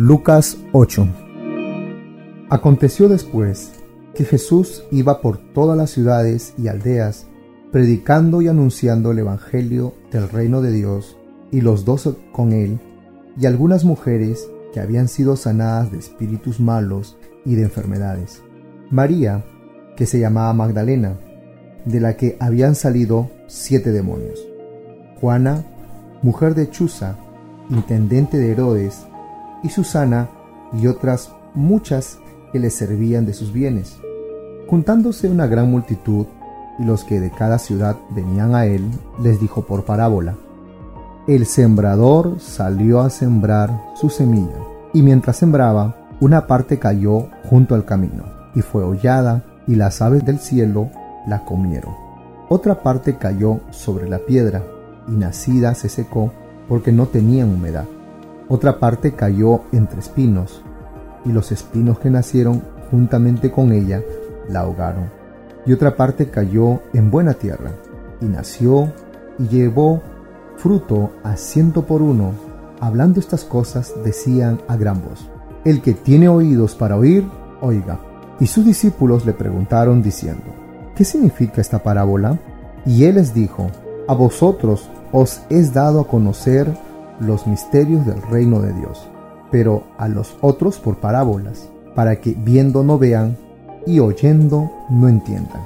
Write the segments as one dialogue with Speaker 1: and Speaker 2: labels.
Speaker 1: Lucas 8 Aconteció después que Jesús iba por todas las ciudades y aldeas, predicando y anunciando el Evangelio del reino de Dios, y los dos con él, y algunas mujeres que habían sido sanadas de espíritus malos y de enfermedades. María, que se llamaba Magdalena, de la que habían salido siete demonios. Juana, mujer de Chuza, intendente de Herodes, y Susana, y otras muchas que le servían de sus bienes. Juntándose una gran multitud, y los que de cada ciudad venían a él, les dijo por parábola, El sembrador salió a sembrar su semilla, y mientras sembraba, una parte cayó junto al camino, y fue hollada, y las aves del cielo la comieron. Otra parte cayó sobre la piedra, y nacida se secó, porque no tenía humedad. Otra parte cayó entre espinos, y los espinos que nacieron juntamente con ella la ahogaron. Y otra parte cayó en buena tierra, y nació y llevó fruto a ciento por uno. Hablando estas cosas decían a gran voz, El que tiene oídos para oír, oiga. Y sus discípulos le preguntaron diciendo, ¿qué significa esta parábola? Y él les dijo, A vosotros os es dado a conocer los misterios del reino de Dios, pero a los otros por parábolas, para que viendo no vean y oyendo no entiendan.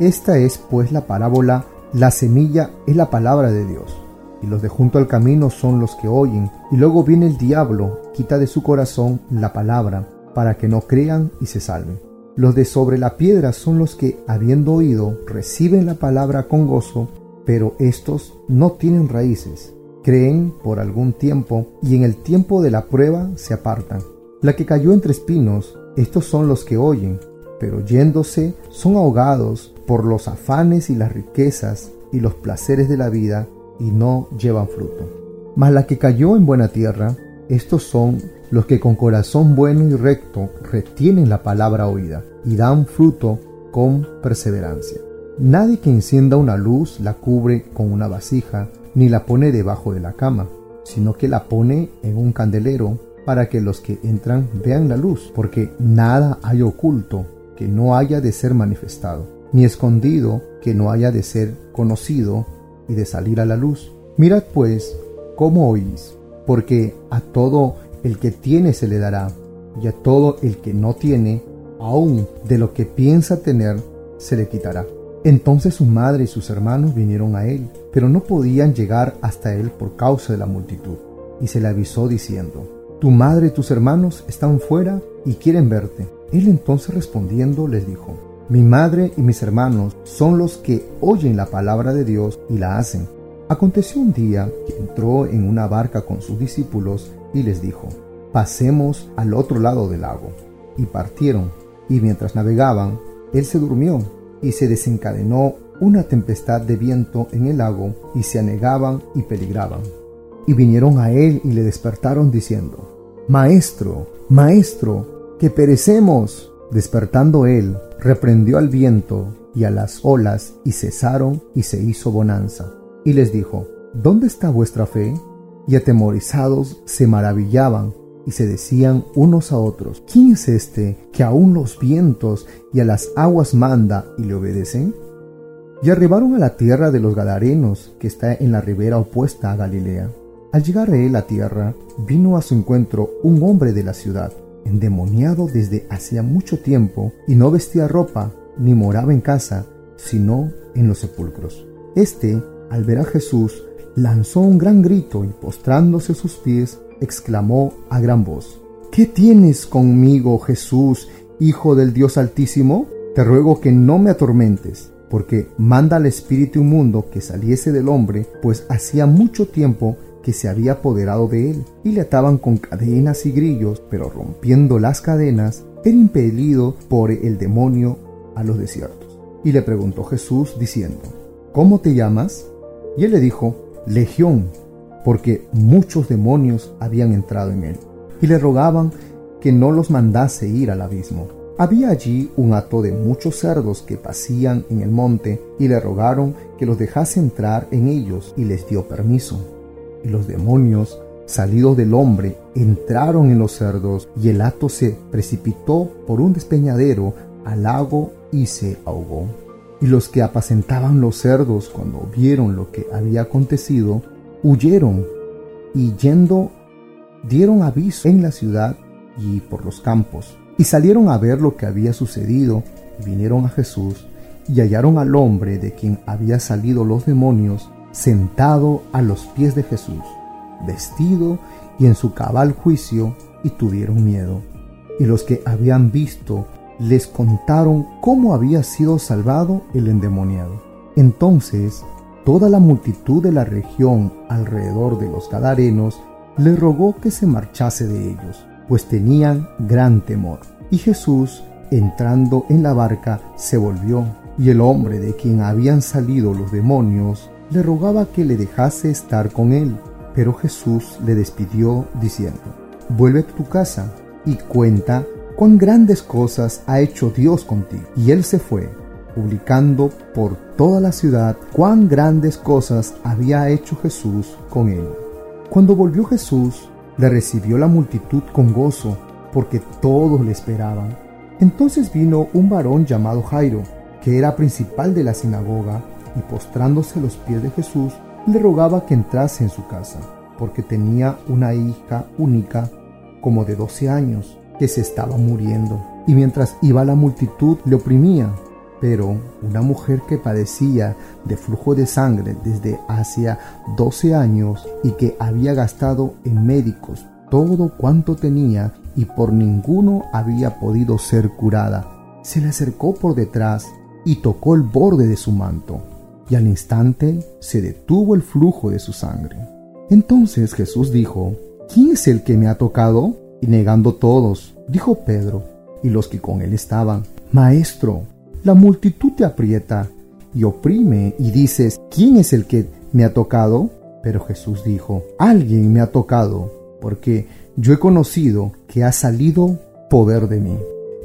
Speaker 1: Esta es pues la parábola, la semilla es la palabra de Dios, y los de junto al camino son los que oyen, y luego viene el diablo, quita de su corazón la palabra, para que no crean y se salven. Los de sobre la piedra son los que, habiendo oído, reciben la palabra con gozo, pero estos no tienen raíces creen por algún tiempo y en el tiempo de la prueba se apartan. La que cayó entre espinos, estos son los que oyen, pero yéndose son ahogados por los afanes y las riquezas y los placeres de la vida y no llevan fruto. Mas la que cayó en buena tierra, estos son los que con corazón bueno y recto retienen la palabra oída y dan fruto con perseverancia. Nadie que encienda una luz la cubre con una vasija, ni la pone debajo de la cama, sino que la pone en un candelero para que los que entran vean la luz, porque nada hay oculto que no haya de ser manifestado, ni escondido que no haya de ser conocido y de salir a la luz. Mirad pues cómo oís, porque a todo el que tiene se le dará, y a todo el que no tiene, aun de lo que piensa tener, se le quitará. Entonces su madre y sus hermanos vinieron a él, pero no podían llegar hasta él por causa de la multitud. Y se le avisó diciendo, Tu madre y tus hermanos están fuera y quieren verte. Él entonces respondiendo les dijo, Mi madre y mis hermanos son los que oyen la palabra de Dios y la hacen. Aconteció un día que entró en una barca con sus discípulos y les dijo, Pasemos al otro lado del lago. Y partieron, y mientras navegaban, él se durmió y se desencadenó una tempestad de viento en el lago y se anegaban y peligraban. Y vinieron a él y le despertaron diciendo, Maestro, Maestro, que perecemos. Despertando él, reprendió al viento y a las olas y cesaron y se hizo bonanza. Y les dijo, ¿Dónde está vuestra fe? Y atemorizados se maravillaban y se decían unos a otros, ¿quién es este que aún los vientos y a las aguas manda y le obedecen? Y arribaron a la tierra de los Gadarenos, que está en la ribera opuesta a Galilea. Al llegar a él a tierra, vino a su encuentro un hombre de la ciudad, endemoniado desde hacía mucho tiempo, y no vestía ropa, ni moraba en casa, sino en los sepulcros. Este, al ver a Jesús, lanzó un gran grito y postrándose a sus pies, exclamó a gran voz, ¿Qué tienes conmigo, Jesús, Hijo del Dios Altísimo? Te ruego que no me atormentes, porque manda al espíritu inmundo que saliese del hombre, pues hacía mucho tiempo que se había apoderado de él, y le ataban con cadenas y grillos, pero rompiendo las cadenas, era impelido por el demonio a los desiertos. Y le preguntó Jesús diciendo, ¿Cómo te llamas? Y él le dijo, Legión, porque muchos demonios habían entrado en él, y le rogaban que no los mandase ir al abismo. Había allí un hato de muchos cerdos que pasían en el monte, y le rogaron que los dejase entrar en ellos, y les dio permiso. Y los demonios, salidos del hombre, entraron en los cerdos, y el hato se precipitó por un despeñadero al lago y se ahogó. Y los que apacentaban los cerdos, cuando vieron lo que había acontecido, huyeron y yendo dieron aviso en la ciudad y por los campos. Y salieron a ver lo que había sucedido y vinieron a Jesús y hallaron al hombre de quien había salido los demonios sentado a los pies de Jesús, vestido y en su cabal juicio, y tuvieron miedo. Y los que habían visto les contaron cómo había sido salvado el endemoniado. Entonces toda la multitud de la región alrededor de los Gadarenos le rogó que se marchase de ellos, pues tenían gran temor. Y Jesús, entrando en la barca, se volvió, y el hombre de quien habían salido los demonios le rogaba que le dejase estar con él. Pero Jesús le despidió diciendo, Vuelve a tu casa y cuenta cuán grandes cosas ha hecho Dios contigo. Y él se fue, publicando por toda la ciudad cuán grandes cosas había hecho Jesús con él. Cuando volvió Jesús, le recibió la multitud con gozo, porque todos le esperaban. Entonces vino un varón llamado Jairo, que era principal de la sinagoga, y postrándose a los pies de Jesús, le rogaba que entrase en su casa, porque tenía una hija única, como de doce años, que se estaba muriendo. Y mientras iba la multitud le oprimía. Pero una mujer que padecía de flujo de sangre desde hacía doce años y que había gastado en médicos todo cuanto tenía y por ninguno había podido ser curada, se le acercó por detrás y tocó el borde de su manto, y al instante se detuvo el flujo de su sangre. Entonces Jesús dijo, ¿quién es el que me ha tocado? Y negando todos, dijo Pedro y los que con él estaban, Maestro, la multitud te aprieta y oprime y dices, ¿quién es el que me ha tocado? Pero Jesús dijo, alguien me ha tocado, porque yo he conocido que ha salido poder de mí.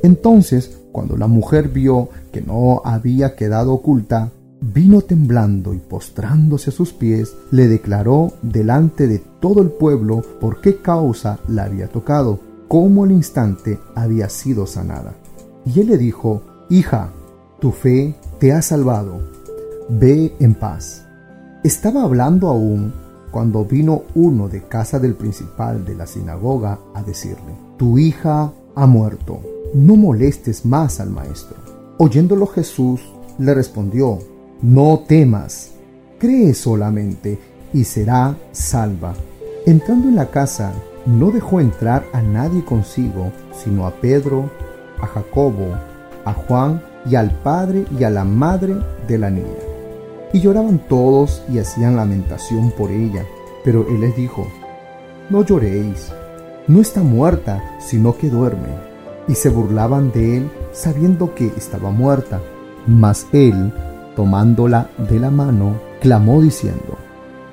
Speaker 1: Entonces, cuando la mujer vio que no había quedado oculta, vino temblando y postrándose a sus pies, le declaró delante de todo el pueblo por qué causa la había tocado, cómo al instante había sido sanada. Y él le dijo, Hija, tu fe te ha salvado, ve en paz. Estaba hablando aún cuando vino uno de casa del principal de la sinagoga a decirle, Tu hija ha muerto, no molestes más al maestro. Oyéndolo Jesús le respondió, No temas, cree solamente y será salva. Entrando en la casa, no dejó entrar a nadie consigo, sino a Pedro, a Jacobo, a Juan y al padre y a la madre de la niña. Y lloraban todos y hacían lamentación por ella. Pero él les dijo, No lloréis, no está muerta, sino que duerme. Y se burlaban de él sabiendo que estaba muerta. Mas él, tomándola de la mano, clamó diciendo,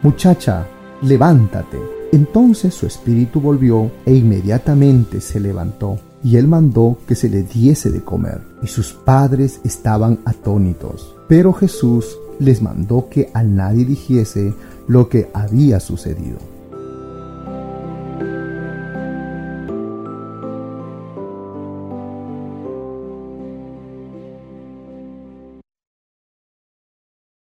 Speaker 1: Muchacha, levántate. Entonces su espíritu volvió e inmediatamente se levantó y él mandó que se le diese de comer, y sus padres estaban atónitos. Pero Jesús les mandó que a nadie dijese lo que había sucedido.